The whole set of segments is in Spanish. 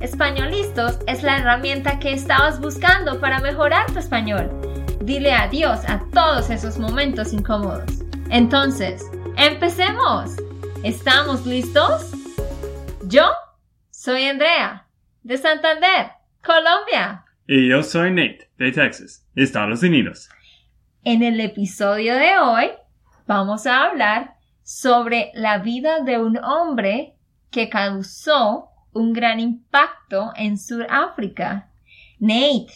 Españolistos es la herramienta que estabas buscando para mejorar tu español. Dile adiós a todos esos momentos incómodos. Entonces, empecemos. ¿Estamos listos? Yo soy Andrea, de Santander, Colombia. Y yo soy Nate, de Texas, Estados Unidos. En el episodio de hoy vamos a hablar sobre la vida de un hombre que causó un gran impacto en Sudáfrica. Nate,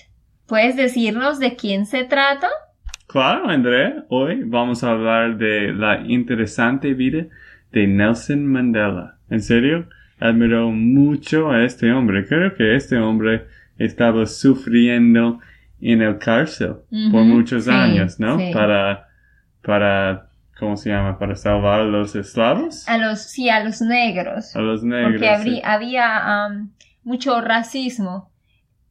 ¿puedes decirnos de quién se trata? Claro, André. Hoy vamos a hablar de la interesante vida de Nelson Mandela. En serio, admiro mucho a este hombre. Creo que este hombre estaba sufriendo en el cárcel por muchos años, ¿no? Para, para ¿cómo se llama? Para salvar a los esclavos. A los, sí, a los negros. A los negros. Porque había um, mucho racismo.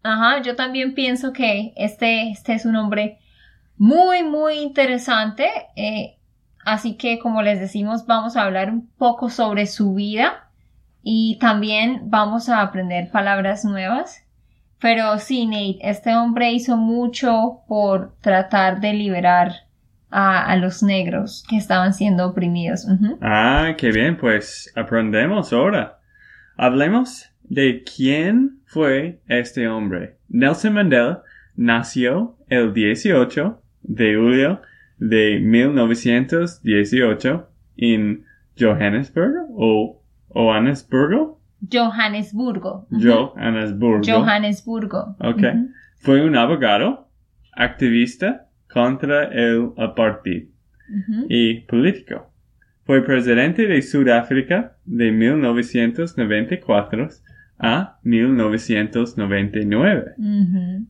Ajá, yo también pienso que este, este es un hombre muy, muy interesante. Eh, así que, como les decimos, vamos a hablar un poco sobre su vida y también vamos a aprender palabras nuevas. Pero sí, Nate, este hombre hizo mucho por tratar de liberar a, los negros que estaban siendo oprimidos. Ah, qué bien, pues aprendemos ahora. Hablemos de quién fue este hombre. Nelson Mandela nació el 18 de julio de 1918 en Johannesburg o Johannesburgo. Johannesburgo. Johannesburgo. Johannesburgo. Ok. Fue un abogado, activista contra el apartheid y político. Fue presidente de Sudáfrica de 1994 a 1999.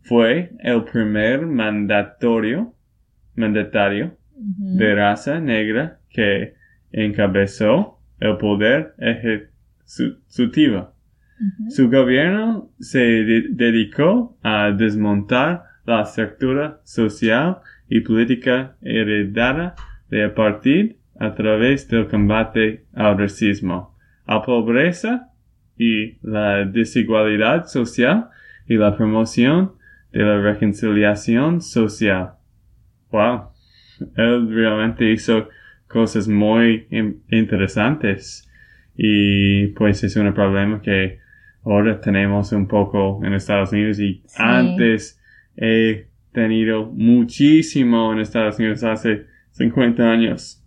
Fue el primer mandatorio, mandatario de raza negra que encabezó el poder ejecutivo. Su gobierno se dedicó a desmontar la estructura social y política heredada de apartheid a través del combate al racismo, a pobreza y la desigualdad social y la promoción de la reconciliación social. Wow. Él realmente hizo cosas muy interesantes y pues es un problema que ahora tenemos un poco en Estados Unidos y antes he tenido muchísimo en Estados Unidos hace 50 años.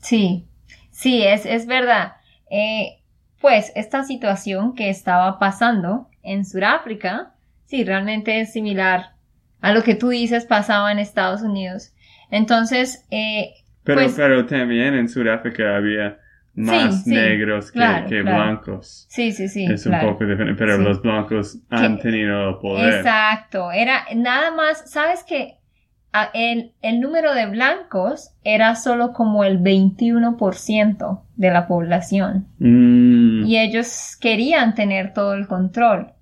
Sí, sí, es, es verdad. Eh, pues esta situación que estaba pasando en Sudáfrica, sí, realmente es similar a lo que tú dices pasaba en Estados Unidos. Entonces, eh, pero, pues pero también en Sudáfrica había más negros que, blancos. Sí, sí, sí. Es un poco diferente, pero los blancos han tenido poder. Exacto, era nada más, sabes que el, el número de blancos era solo como el 21% de la población. Mm. Y ellos querían tener todo el control.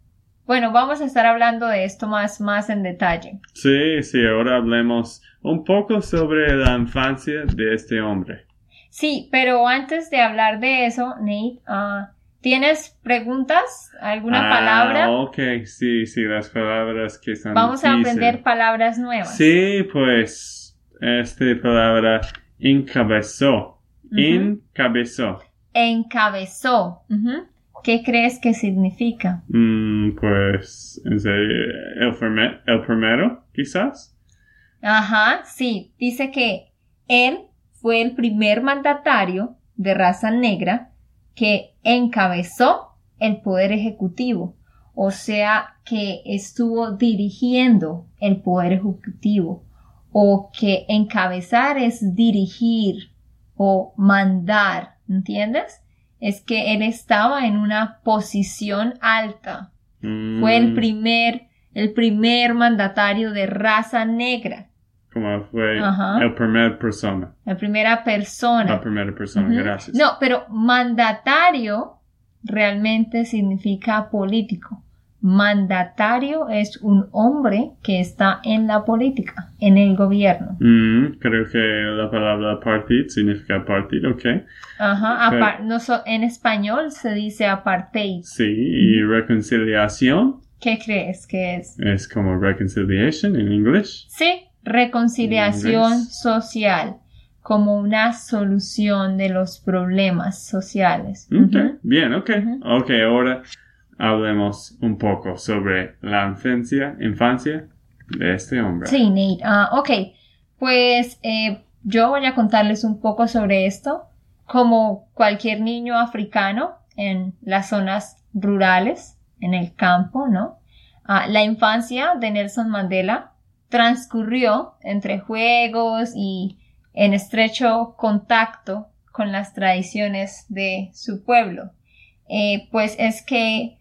Bueno, vamos a estar hablando de esto más, más en detalle. Sí, sí, ahora hablemos un poco sobre la infancia de este hombre. Sí, pero antes de hablar de eso, Nate, ah, ¿tienes preguntas? ¿Alguna ah, palabra? Ok, sí, sí, las palabras que están. Vamos a aprender palabras nuevas. Sí, pues, esta palabra encabezó. Encabezó. Encabezó. ¿Qué crees que significa? Mm, pues, el, el primero, quizás. Ajá, sí, dice que él fue el primer mandatario de raza negra que encabezó el poder ejecutivo, o sea, que estuvo dirigiendo el poder ejecutivo, o que encabezar es dirigir o mandar, ¿entiendes? Es que él estaba en una posición alta. Fue el Mm. primer el primer mandatario de raza negra. Como fue Ajá. el primer persona. La primera persona. La primera persona, gracias. No, pero mandatario realmente significa político. Mandatario es un hombre que está en la política, en el gobierno. Mm, creo que la palabra partit significa partir, ok. Ajá, Pero- no so- en español se dice apartheid. Sí, y reconciliación ¿Qué crees que es? es como reconciliation en inglés. Sí, reconciliación social como una solución de los problemas sociales. Ok, Ujú. bien, ok. Ujú. Ok, ahora hablemos un poco sobre la infancia, infancia de este hombre. Sí, Nate. Ah, ok, pues eh, yo voy a contarles un poco sobre esto. Como cualquier niño africano en las zonas rurales, en el campo, ¿no? Ah, la infancia de Nelson Mandela transcurrió entre juegos y en estrecho contacto con las tradiciones de su pueblo. Eh, pues es que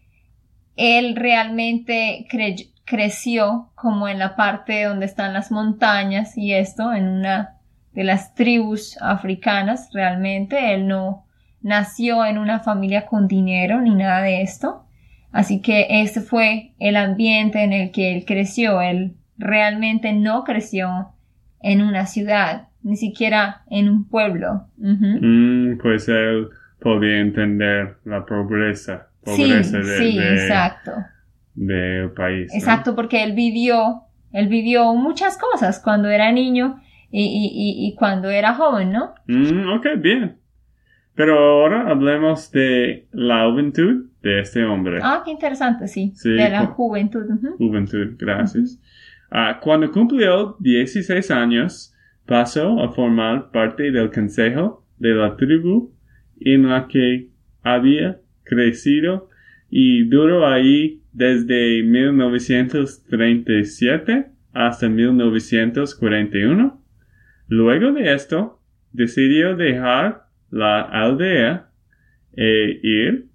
él realmente cre- creció como en la parte donde están las montañas y esto, en una de las tribus africanas realmente. Él no nació en una familia con dinero ni nada de esto. Así que ese fue el ambiente en el que él creció. Él realmente no creció en una ciudad, ni siquiera en un pueblo. Mm, pues él podía entender la pobreza, Sí, pobreza de- sí, de- exacto. del país. ¿no? Exacto, porque él vivió, él vivió muchas cosas cuando era niño y, y, y, y cuando era joven, ¿no? Mm, ok, bien. Pero ahora hablemos de la juventud de este hombre. Ah, qué interesante, sí. Sí, de la juventud. ujú. Juventud, gracias. Ah, cuando cumplió 16 años, pasó a formar parte del consejo de la tribu en la que había crecido y duró ahí desde 1937 hasta 1941. Luego de esto, decidió dejar la aldea e ir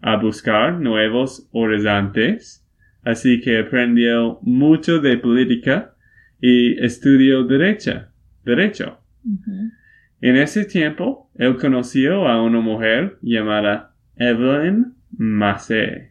a buscar nuevos horizontes así que aprendió mucho de política y estudió derecha, derecho. En ese tiempo, él conoció a una mujer llamada Evelyn Massey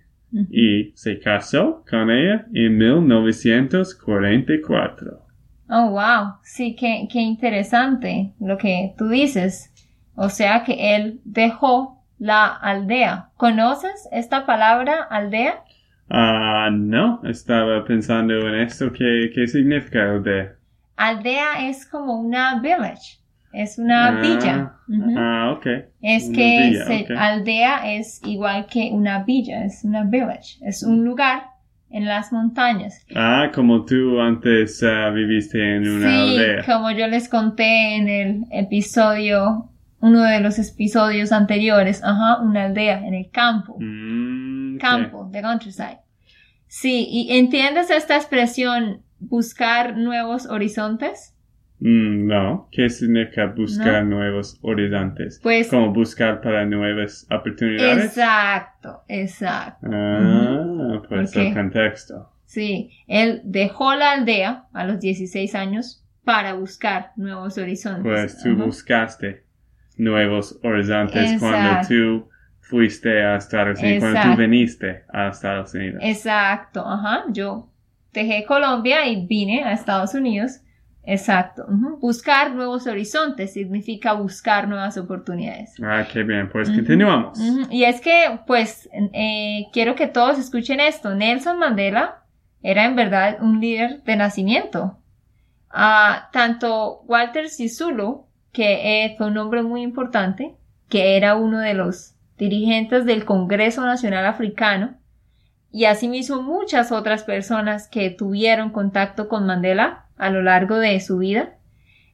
y se casó con ella en 1944. Oh, wow. Sí, qué, qué interesante lo que tú dices. O sea que él dejó la aldea. ¿Conoces esta palabra aldea? Ah, no, estaba pensando en esto. ¿Qué, qué significa aldea? Aldea es como una village. Es una Ah, villa. Ah, ok. Es Una que villa, se- ok. aldea es igual que una villa, es una village, es un lugar en las montañas. Ah, como tú antes ah, viviste en una sí, aldea. como yo les conté en el episodio, uno de los episodios anteriores, ajá, una aldea en el campo, Mm. Campo, the countryside. Sí, y entiendes esta expresión buscar nuevos horizontes? Mm, no. ¿Qué significa buscar No. nuevos horizontes? Pues Como buscar para nuevas oportunidades. exacto, exacto. Ah, pues el contexto. Sí, él dejó la aldea a los 16 años para buscar nuevos horizontes. Pues tú buscaste nuevos horizontes cuando tú fuiste a Estados Unidos, cuando tú Exacto. viniste a Estados Unidos. Exacto, ajá. Yo dejé Colombia y vine a Estados Unidos. Exacto. Buscar nuevos horizontes significa buscar nuevas oportunidades. Ah, qué bien. Pues continuamos. Y es que, pues, eh, quiero que todos escuchen esto. Nelson Mandela era en verdad un líder de nacimiento. Ah, tanto Walter Sisulu, que eh, fue un hombre muy importante, que era uno de los dirigentes del Congreso Nacional Africano, y asimismo muchas otras personas que tuvieron contacto con Mandela a lo largo de su vida,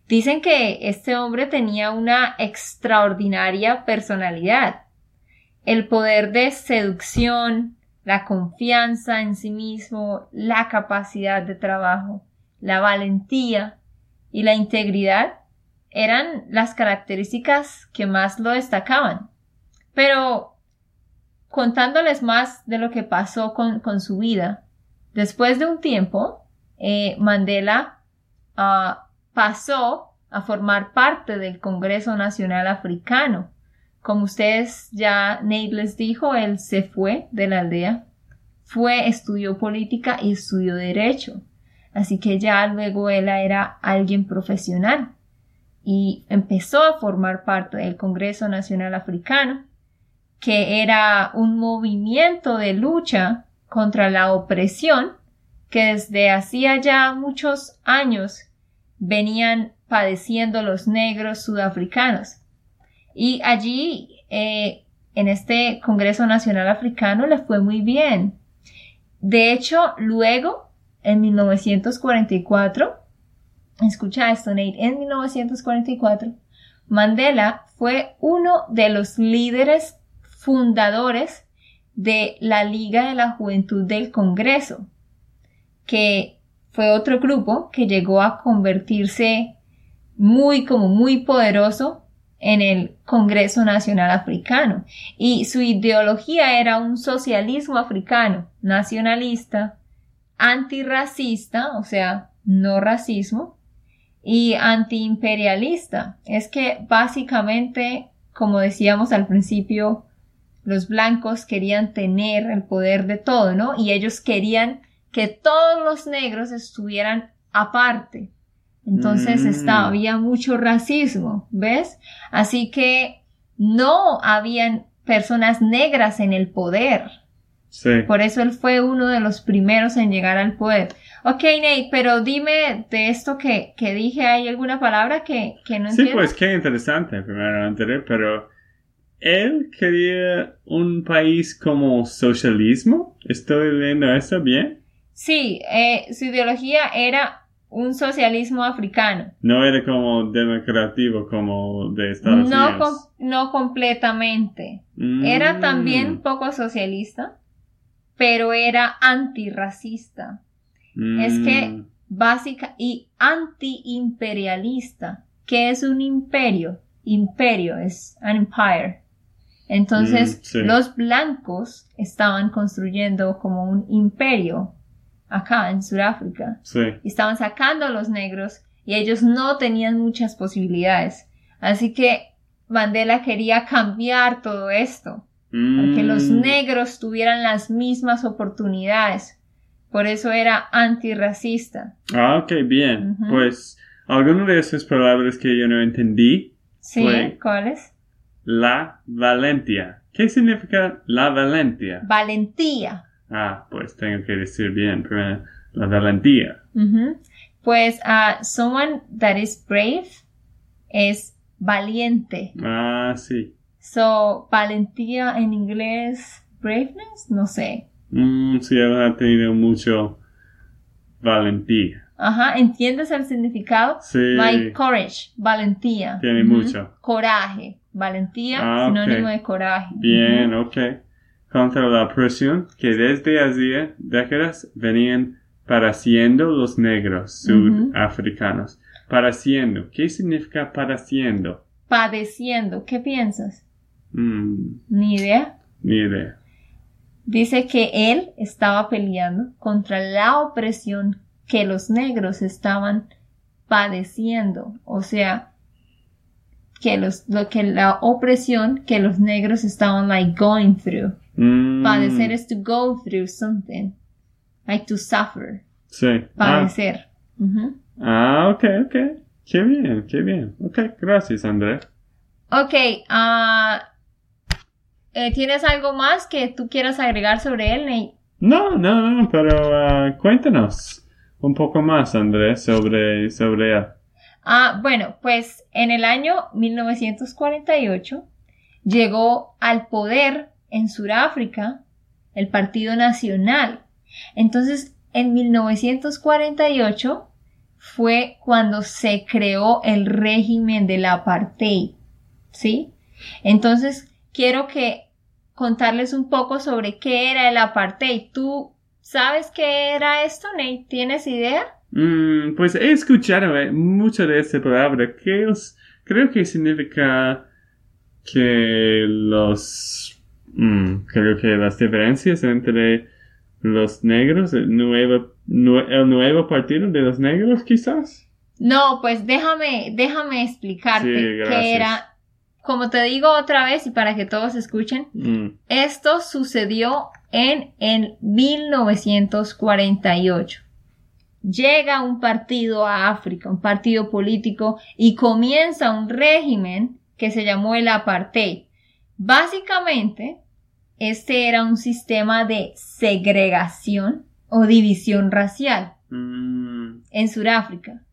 dicen que este hombre tenía una extraordinaria personalidad. El poder de seducción, la confianza en sí mismo, la capacidad de trabajo, la valentía y la integridad eran las características que más lo destacaban. Pero contándoles más de lo que pasó con, con su vida, Después de un tiempo, eh, Mandela ah, pasó a formar parte del Congreso Nacional Africano. Como ustedes ya, Nate les dijo, él se fue de la aldea, fue, estudió política y estudió derecho. Así que ya luego él era alguien profesional y empezó a formar parte del Congreso Nacional Africano, que era un movimiento de lucha contra la opresión que desde hacía ya muchos años venían padeciendo los negros sudafricanos. Y allí, eh, en este Congreso Nacional Africano, le fue muy bien. De hecho, luego, en 1944, escucha esto, Nate, en 1944, Mandela fue uno de los líderes fundadores de la Liga de la Juventud del Congreso, que fue otro grupo que llegó a convertirse muy como muy poderoso en el Congreso Nacional Africano y su ideología era un socialismo africano, nacionalista, antirracista, o sea, no racismo, y antiimperialista. Es que básicamente, como decíamos al principio, los blancos querían tener el poder de todo, ¿no? Y ellos querían que todos los negros estuvieran aparte. Entonces Mm. había mucho racismo, ¿ves? Así que no habían personas negras en el poder. Sí. Por eso él fue uno de los primeros en llegar al poder. Ok, Nate, pero dime de esto que, que dije, ¿hay alguna palabra que, que no Sí, entiendo? pues qué interesante, primero anterior, pero él quería un país como socialismo. ¿Estoy leyendo eso bien? Sí, eh, su ideología era un socialismo africano. No era como democrático como de Estados No, Unidos. com- no completamente. Mm. Era también poco socialista, pero era antirracista. Es que Mm. básica y antiimperialista. ¿Qué es un imperio? Imperio es an empire. Entonces, Mm, sí. los blancos estaban construyendo como un imperio acá en Sudáfrica. Sí. y estaban sacando a los negros y ellos no tenían muchas posibilidades. Así que Mandela quería cambiar todo esto, para que los Mm. negros tuvieran las mismas oportunidades. Por eso era antirracista. Ah, ok, bien. Pues algunas de esas palabras que yo no entendí. ¿Sí? Fue- ¿Cuáles? La valentia. ¿Qué significa la valentia? Valentía. Ah, pues tengo que decir bien primero. La valentía. Ujú. Pues uh, someone that is brave es valiente. Ah, sí. So, valentía en inglés, braveness, no sé. Mm, sí, él ha tenido mucho valentía. Ajá, ¿entiendes el significado? Sí. My courage, valentía. Tiene Ujú. mucho. Coraje, valentía, Ah, sinónimo de coraje. Bien, ok. Contra la opresión que desde hacía décadas venían padeciendo los negros sudafricanos. Padeciendo. ¿Qué significa padeciendo? Padeciendo, ¿qué piensas? Mm, Ni idea. ni idea. Dice que él estaba peleando contra la opresión que los negros estaban padeciendo. O sea, que los, lo que la opresión que los negros estaban like going through. Mm, Padecer es to go through something. Like to suffer. Sí. Ah, Padecer. Ah, ok, ok. Qué bien, qué bien. Ok, gracias, André. Ok, ah, eh, ¿tienes algo más que tú quieras agregar sobre él, Nate? No, no, no, pero ah, cuéntanos un poco más, André, sobre, sobre él. Ah, bueno, pues en el año 1948 llegó al poder en Sudáfrica el Partido Nacional. Entonces, en 1948 fue cuando se creó el régimen del apartheid. ¿Sí? Entonces, quiero que contarles un poco sobre qué era el apartheid. ¿Tú sabes qué era esto, Nate? ¿Tienes idea? Mm, pues he escuchado eh, mucho de esta palabra. que os- creo que significa que los... mm, creo que las diferencias entre los negros, el nuevo, nue- el nuevo partido de los negros quizás. No, pues déjame, déjame explicarte Sí, que era, como te digo otra vez y para que todos escuchen, Mm, esto sucedió en, en 1948. Llega un partido a África, un partido político, y comienza un régimen que se llamó el apartheid. Básicamente, este era un sistema de segregación o división racial mm, en Sudáfrica.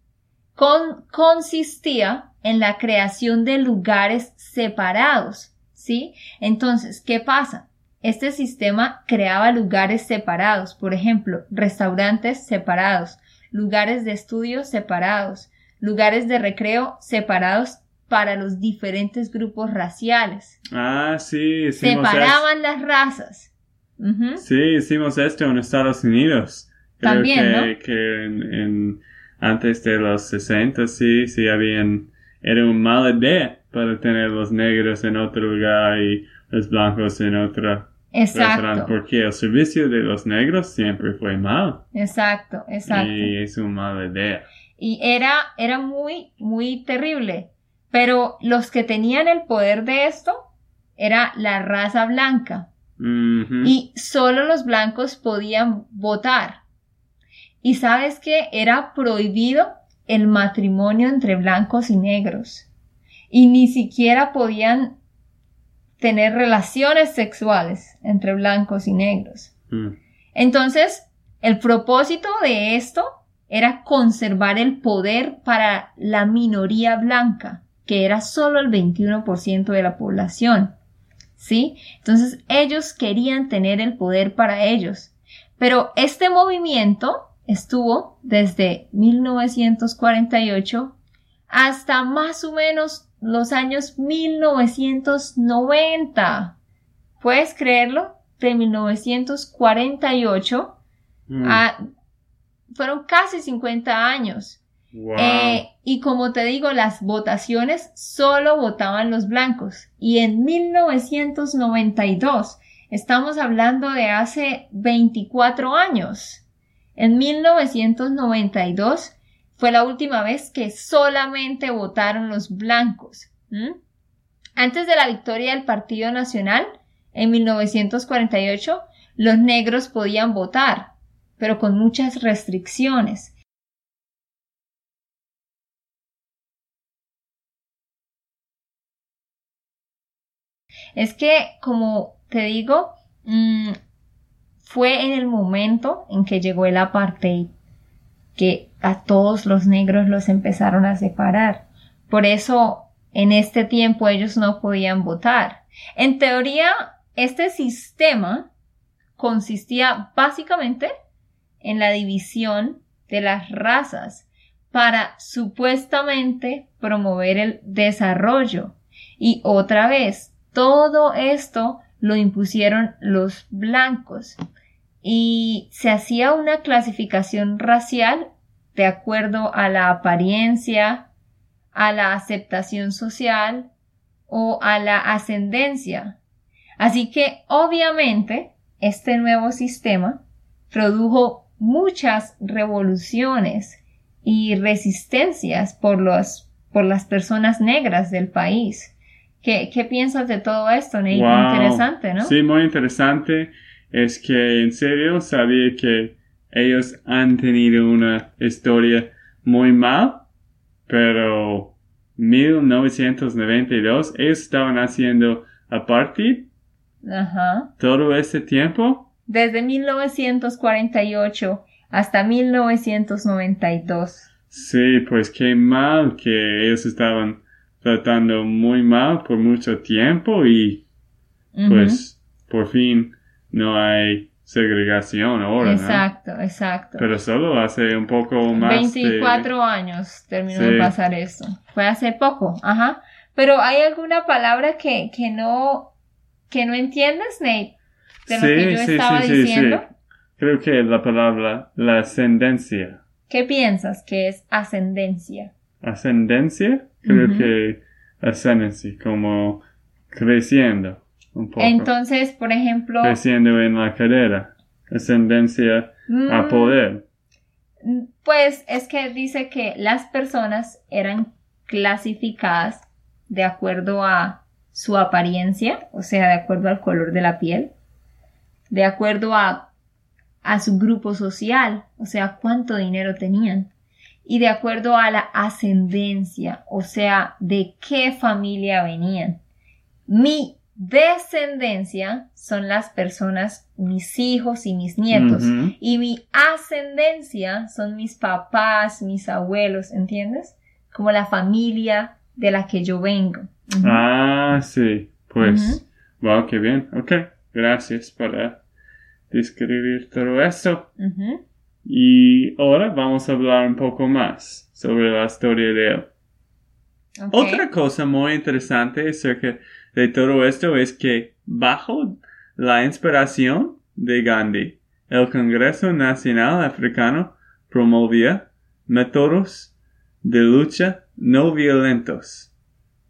Con- consistía en la creación de lugares separados, ¿sí? Entonces, ¿qué pasa? Este sistema creaba lugares separados, por ejemplo, restaurantes separados, lugares de estudio separados, lugares de recreo separados para los diferentes grupos raciales. Ah, sí, Separaban las razas. Ujú. Sí, hicimos esto en Estados Unidos. Creo También, que, ¿no? que en, en- antes de los 60, sí, sí habían, era una mala idea para tener los negros en otro lugar y los blancos en otro restaurante, Exacto, porque el servicio de los negros siempre fue mal. exacto, exacto. Y es una mala idea. y era, era muy, muy terrible. Pero los que tenían el poder de esto era la raza blanca y solo los blancos podían votar. Y sabes que era prohibido el matrimonio entre blancos y negros y ni siquiera podían tener relaciones sexuales entre blancos y negros. Mm. Entonces, el propósito de esto era conservar el poder para la minoría blanca, que era solo el 21% de la población. ¿Sí? Entonces, ellos querían tener el poder para ellos. Pero este movimiento estuvo desde 1948 hasta más o menos los años 1990. ¿Puedes creerlo? De 1948 Mm. a- fueron casi 50 años. Wow. Eh, y como te digo, las votaciones solo votaban los blancos. Y en 1992, estamos hablando de hace 24 años. En 1992 fue la última vez que solamente votaron los blancos. Antes de la victoria del Partido Nacional, en 1948, los negros podían votar, pero con muchas restricciones. Es que, como te digo, mm, fue en el momento en que llegó el apartheid que a todos los negros los empezaron a separar. Por eso, en este tiempo ellos no podían votar. En teoría, este sistema consistía básicamente en la división de las razas para supuestamente promover el desarrollo. Y otra vez, todo esto lo impusieron los blancos y se hacía una clasificación racial de acuerdo a la apariencia, a la aceptación social o a la ascendencia. Así que obviamente este nuevo sistema produjo muchas revoluciones y resistencias por, los, por las personas negras del país. ¿Qué, qué piensas de todo esto, Nate? Wow. Interesante, ¿no? Sí, muy interesante. Es que en serio sabía que ellos han tenido una historia muy mal, pero 1992 ellos estaban haciendo apartheid Ajá. todo este tiempo. Desde 1948 hasta 1992. Sí, pues qué mal que ellos estaban tratando muy mal por mucho tiempo y pues por fin no hay segregación ahora, ¿no? Exacto, exacto. Pero solo hace un poco más de- 24 años terminó Sí. de pasar esto. Fue hace poco, ajá. Pero ¿hay alguna palabra que, que no que no entiendes, Nate? De lo que yo estaba diciendo. Creo que la palabra la ascendencia. ¿Qué piensas que es ascendencia? Ascendencia, creo que ascendencia, como creciendo un poco. Entonces, por ejemplo, creciendo en la carrera. ascendencia a Mm, poder. Pues es que dice que las personas eran clasificadas de acuerdo a su apariencia, o sea, de acuerdo al color de la piel, de acuerdo a, a su grupo social, o sea, cuánto dinero tenían, y de acuerdo a la ascendencia, o sea, de qué familia venían. Mi descendencia son las personas, mis hijos y mis nietos. Y mi ascendencia son mis papás, mis abuelos, ¿entiendes? Como la familia de la que yo vengo. Ah, sí. Pues, wow, qué bien. Ok, gracias para describir todo eso. Y ahora vamos a hablar un poco más sobre la historia de él. Ok. Otra cosa muy interesante acerca de todo esto es que bajo la inspiración de Gandhi, el Congreso Nacional Africano promovía métodos de lucha no violentos.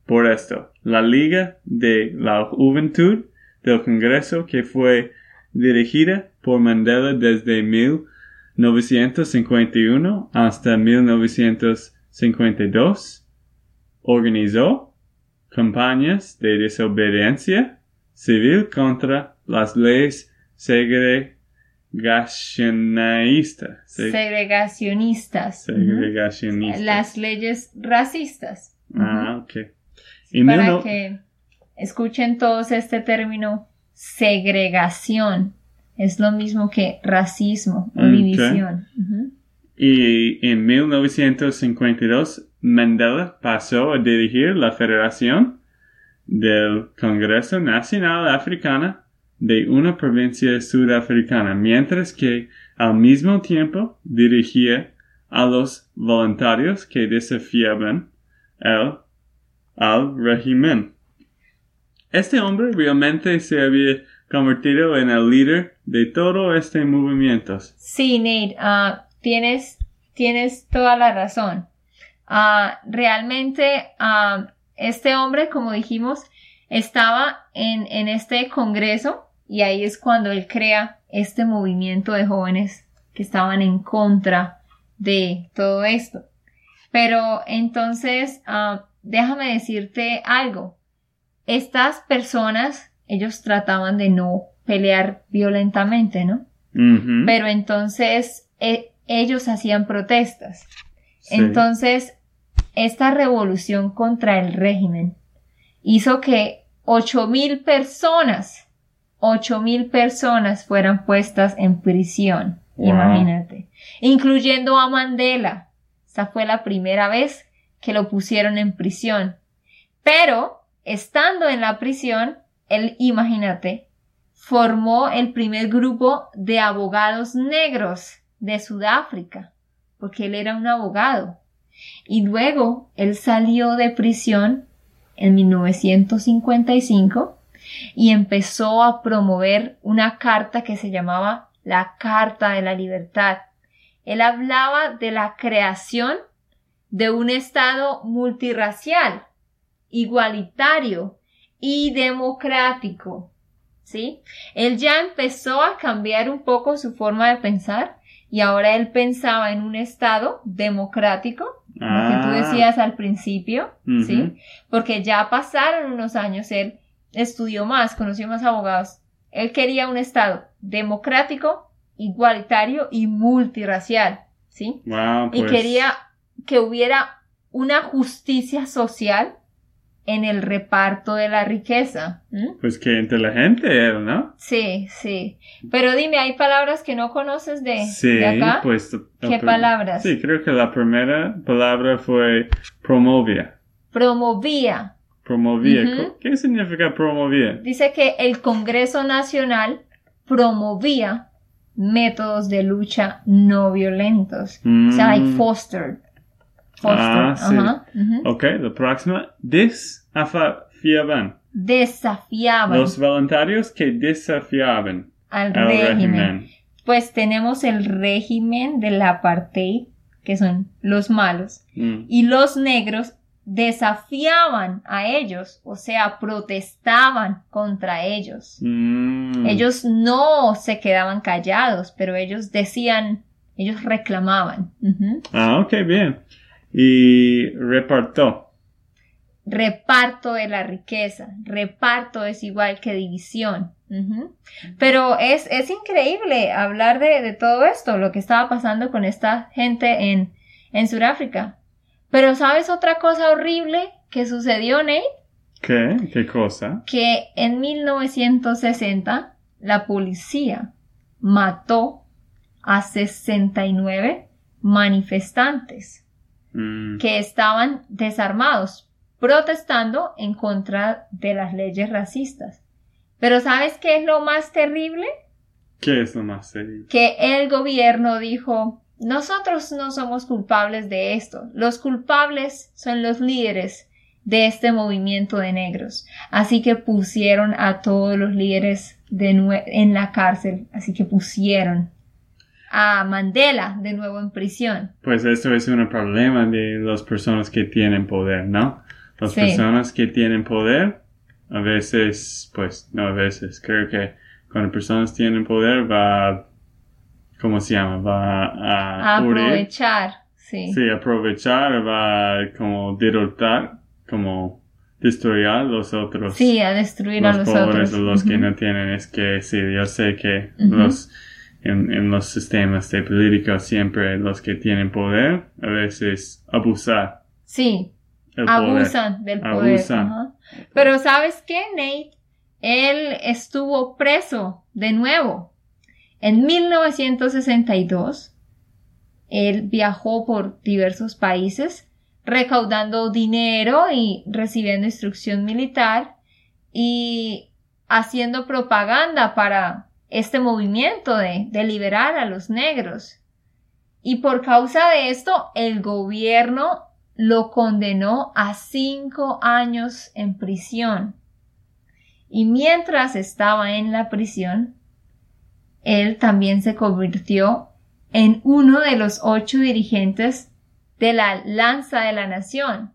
Por esto, la Liga de la Juventud del Congreso, que fue dirigida por Mandela desde 1951 hasta 1952, organizó campañas de desobediencia civil contra las leyes segregacionistas. Se- Segregacionistas. Las leyes racistas. Ah, ok. Y Para no- que escuchen todos este término segregación. Es lo mismo que racismo o Ok. división. Y en 1952, Mandela pasó a dirigir la Federación del Congreso Nacional Africana de una provincia sudafricana, mientras que al mismo tiempo dirigía a los voluntarios que desafiaban el, al régimen. Este hombre realmente se había convertido en el líder de todo este movimiento. Sí, Nate, ah, tienes, tienes toda la razón. Ah, realmente, ah, este hombre, como dijimos, estaba en, en este congreso y ahí es cuando él crea este movimiento de jóvenes que estaban en contra de todo esto. Pero entonces, ah, déjame decirte algo. Estas personas, ellos trataban de no pelear violentamente, ¿no? Pero entonces e- ellos hacían protestas. Sí. Entonces, esta revolución contra el régimen hizo que ocho mil personas, ocho mil personas fueran puestas en prisión. Wow. Imagínate. Incluyendo a Mandela. Esa fue la primera vez que lo pusieron en prisión. Pero, estando en la prisión, él, imagínate, formó el primer grupo de abogados negros de Sudáfrica, porque él era un abogado. Y luego él salió de prisión en 1955 y empezó a promover una carta que se llamaba la Carta de la Libertad. Él hablaba de la creación de un Estado multirracial, igualitario y democrático. ¿Sí? Él ya empezó a cambiar un poco su forma de pensar y ahora él pensaba en un Estado democrático, lo que tú Ah. decías al principio. ¿sí? Porque ya pasaron unos años, él estudió más, conoció más abogados. Él quería un Estado democrático, igualitario y multirracial, ¿sí? Wow, Y pues, quería que hubiera una justicia social en el reparto de la riqueza. ¿m? Pues qué inteligente él, ¿no? Sí, sí. Pero dime, ¿hay palabras que no conoces de, Sí, de acá? pues... ¿Qué palabras? Sí, creo que la primera palabra fue promovía. Promovía. Promovía. ¿Qué significa promovía? Dice que el Congreso Nacional promovía métodos de lucha no violentos. O sea, like Mm. fostered. Fostered. Ah, sí. Ajá. Ok, la próxima. Desafiaban. Desafiaban Los voluntarios que desafiaban al régimen. régimen. Pues tenemos el régimen del apartheid, que son los malos, Mm. y los negros desafiaban a ellos, o sea, protestaban contra ellos. Mm, Ellos no se quedaban callados, pero ellos decían, ellos reclamaban. Ah, ok, bien. Y reparto. Reparto de la riqueza. Reparto es igual que división. Pero es, es, increíble hablar de, de, todo esto, lo que estaba pasando con esta gente en, en Sudáfrica. Pero ¿sabes otra cosa horrible que sucedió, Nate? ¿Qué? ¿Qué cosa? Que en 1960 la policía mató a 69 manifestantes mm. que estaban desarmados, protestando en contra de las leyes racistas. Pero ¿sabes qué es lo más terrible? ¿Qué es lo más terrible? Que el gobierno dijo, nosotros no somos culpables de esto, los culpables son los líderes de este movimiento de negros. Así que pusieron a todos los líderes de en la cárcel, así que pusieron a Mandela de nuevo en prisión. Pues esto es un problema de las personas que tienen poder, ¿no? Las personas que tienen poder, a veces, pues, no a veces, creo que cuando personas tienen poder va, ¿cómo se llama? Va a, aprovechar, sí. Sí, aprovechar, va como derrotar, como destruir a los otros. Sí, a destruir a los pobres, otros. los que no tienen, es que sí, yo sé que los en, los sistemas de política siempre los que tienen poder a veces abusar. Sí, abusan del poder. Pero ¿sabes qué, Nate? Él estuvo preso de nuevo. En 1962, él viajó por diversos países recaudando dinero y recibiendo instrucción militar y haciendo propaganda para este movimiento de, liberar a los negros. Y por causa de esto, el gobierno lo condenó a cinco años en prisión. Y mientras estaba en la prisión, él también se convirtió en uno de los ocho dirigentes de la Lanza de la Nación.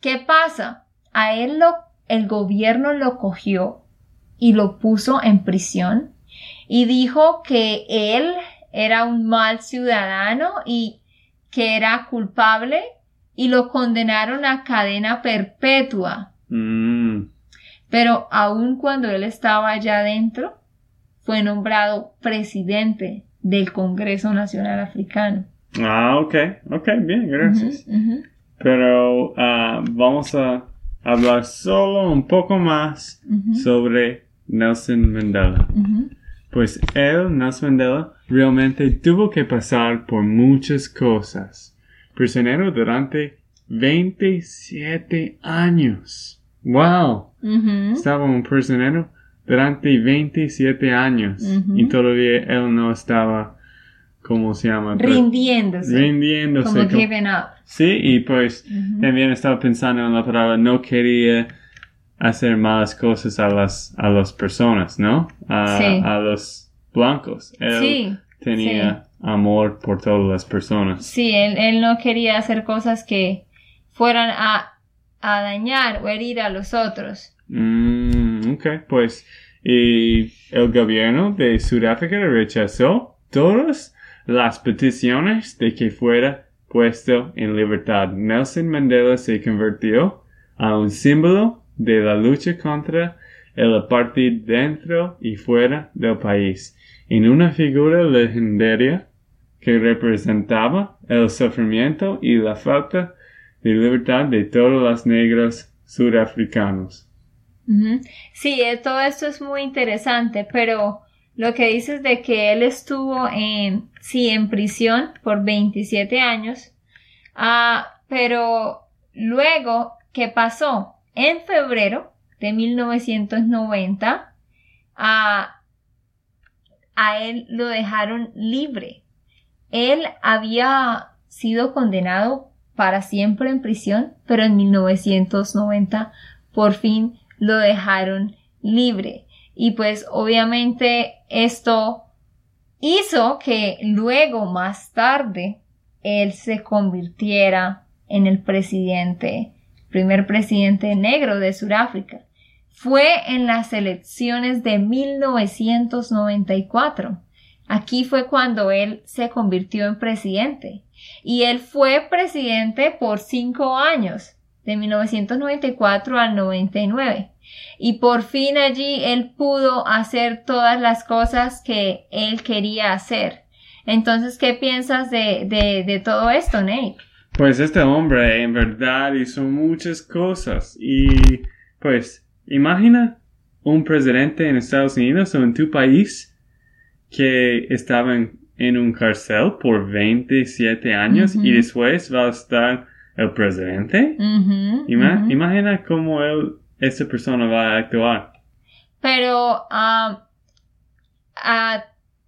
¿Qué pasa? A él lo, el gobierno lo cogió y lo puso en prisión y dijo que él era un mal ciudadano y que era culpable y lo condenaron a cadena perpetua. Mm. Pero aun cuando él estaba allá adentro, fue nombrado presidente del Congreso Nacional Africano. Ah, ok, ok, bien, gracias. Pero ah, vamos a hablar solo un poco más sobre Nelson Mandela. Pues él, Nelson Mandela, realmente tuvo que pasar por muchas cosas. Prisionero durante 27 años. ¡Wow! Estaba un prisionero durante 27 años y todavía él no estaba, ¿cómo se llama? Rindiéndose. Rindiéndose. Como giving up. Sí, y pues también estaba pensando en la palabra no quería hacer malas cosas a las, a las personas, ¿no? A, a los blancos. Él tenía amor por todas las personas. Sí, él, él no quería hacer cosas que fueran a, a dañar o herir a los otros. Mm, ok, pues, y el gobierno de Sudáfrica rechazó todas las peticiones de que fuera puesto en libertad. Nelson Mandela se convirtió a un símbolo de la lucha contra el apartheid dentro y fuera del país, en una figura legendaria que representaba el sufrimiento y la falta de libertad de todos los negros sudafricanos. Sí, eh, todo esto es muy interesante, pero lo que dices de que él estuvo en, sí, en prisión por 27 años, ah, pero luego, ¿qué pasó? En febrero de 1990, a, a él lo dejaron libre. Él había sido condenado para siempre en prisión, pero en 1990 por fin lo dejaron libre. Y pues obviamente esto hizo que luego, más tarde, él se convirtiera en el presidente primer presidente negro de Sudáfrica. fue en las elecciones de 1994. Aquí fue cuando él se convirtió en presidente. Y él fue presidente por cinco años, de 1994 al 99. Y por fin allí él pudo hacer todas las cosas que él quería hacer. Entonces, ¿qué piensas de, de, todo esto, Nate? Pues este hombre en verdad hizo muchas cosas y pues imagina un presidente en Estados Unidos o en tu país que estaba en, un cárcel por 27 años y después va a estar el presidente. Imagina cómo él, esa persona va a actuar. Pero a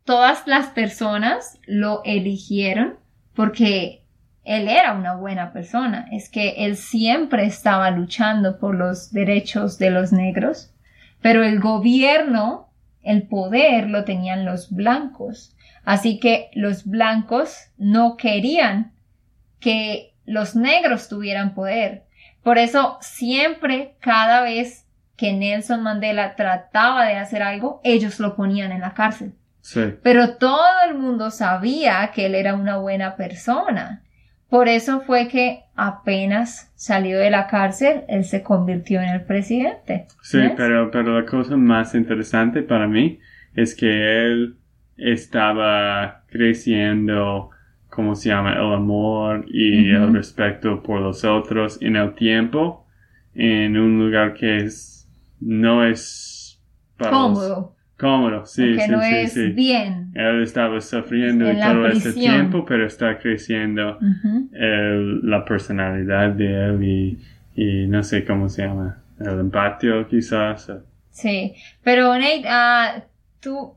todas las personas lo eligieron porque él era una buena persona. Es que él siempre estaba luchando por los derechos de los negros, pero el gobierno, el poder lo tenían los blancos. Así que los blancos no querían que los negros tuvieran poder. Por eso siempre, cada vez que Nelson Mandela trataba de hacer algo, ellos lo ponían en la cárcel. Pero todo el mundo sabía que él era una buena persona. Por eso fue que apenas salió de la cárcel, él se convirtió en el presidente. Sí, pero, pero la cosa más interesante para mí es que él estaba creciendo, ¿cómo se llama? El amor y el respeto por los otros en el tiempo, en un lugar que es, no es cómodo cómodo, sí, sí, no sí, es bien. Él estaba sufriendo todo ese tiempo, pero está creciendo la personalidad de él y, y, no sé cómo se llama, el empatio quizás. Sí, pero Nate, uh, tú...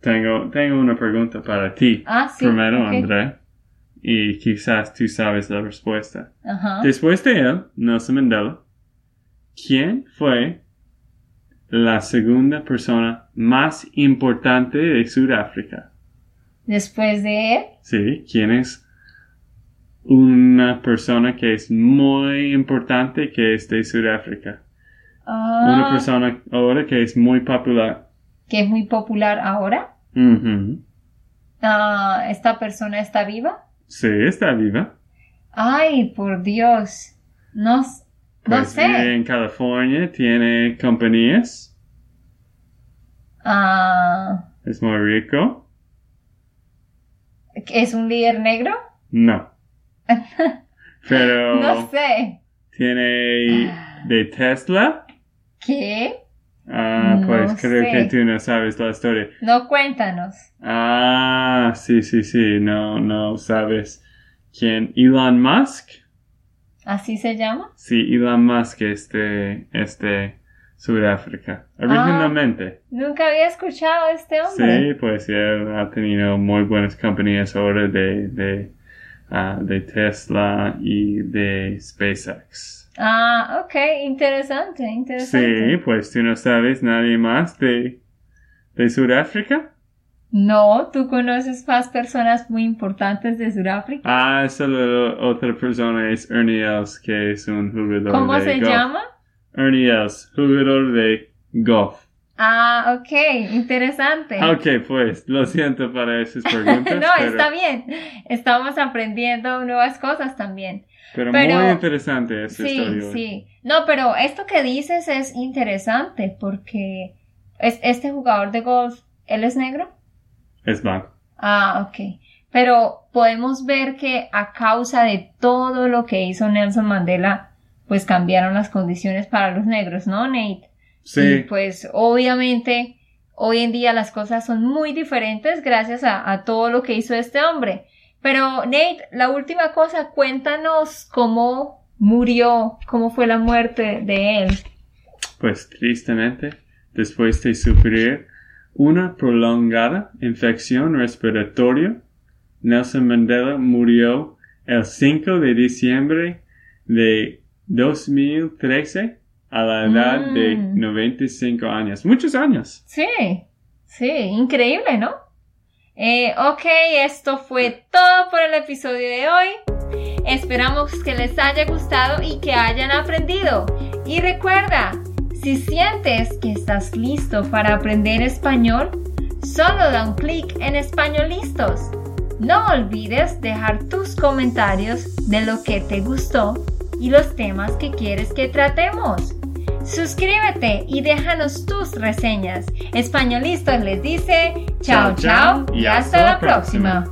Tengo, tengo una pregunta para ti. Ah, sí. Primero, André. Y quizás tú sabes la respuesta. Después de él, Nelson Mandela, ¿quién fue la segunda persona más importante de Sudáfrica. Después de él. Sí, ¿quién es una persona que es muy importante que es de Sudáfrica? Una ah. persona ahora que es muy popular. ¿Que es muy popular ahora? Ah, ¿Esta persona está viva? Sí, está viva. Ay, por Dios. No, pues sé. en California, tiene compañías. Ah. Es muy rico. ¿Es un líder negro? No. Pero. no sé. Tiene de Tesla. ¿Qué? Ah, pues creo que tú no sabes la historia. No, cuéntanos. Ah, sí, sí, sí, no, no sabes quién. Elon Musk. ¿Así se llama? Sí, Elon Musk, este, este, Sudáfrica, originalmente. Ah, nunca había escuchado a este hombre. Sí, pues él ha tenido muy buenas compañías ahora de, de, uh, de Tesla y de SpaceX. Ah, ok, interesante, interesante. Sí, pues tú no sabes nadie más de, de Sudáfrica. No, tú conoces más personas muy importantes de Sudáfrica. Ah, solo otra persona es Ernie Els, que es un jugador ¿Cómo de se llama? Ernie Els, jugador de golf. Ah, ok, interesante. Ok, pues, lo siento para esas preguntas. no, está bien. Estamos aprendiendo nuevas cosas también. Pero, muy interesante esta sí, historia. Sí, sí. No, pero esto que dices es interesante porque es, este jugador de golf, ¿él es negro? Es blanco. Ah, ok. Pero podemos ver que a causa de todo lo que hizo Nelson Mandela, pues cambiaron las condiciones para los negros, ¿no, Nate? Sí. Y pues obviamente hoy en día las cosas son muy diferentes gracias a, a todo lo que hizo este hombre. Pero Nate, la última cosa, cuéntanos cómo murió, cómo fue la muerte de él. Pues tristemente, después de sufrir una prolongada infección respiratoria, Nelson Mandela murió el 5 de diciembre de 2013 a la edad de 95 mm. años. Muchos años. Sí, sí, increíble, ¿no? Eh, ok, esto fue todo por el episodio de hoy. Esperamos que les haya gustado y que hayan aprendido. Y recuerda, Si sientes que estás listo para aprender español, solo da un clic en Español Listos. No olvides dejar tus comentarios de lo que te gustó y los temas que quieres que tratemos. Suscríbete y déjanos tus reseñas. Españolistas les dice chao chao y hasta la próxima.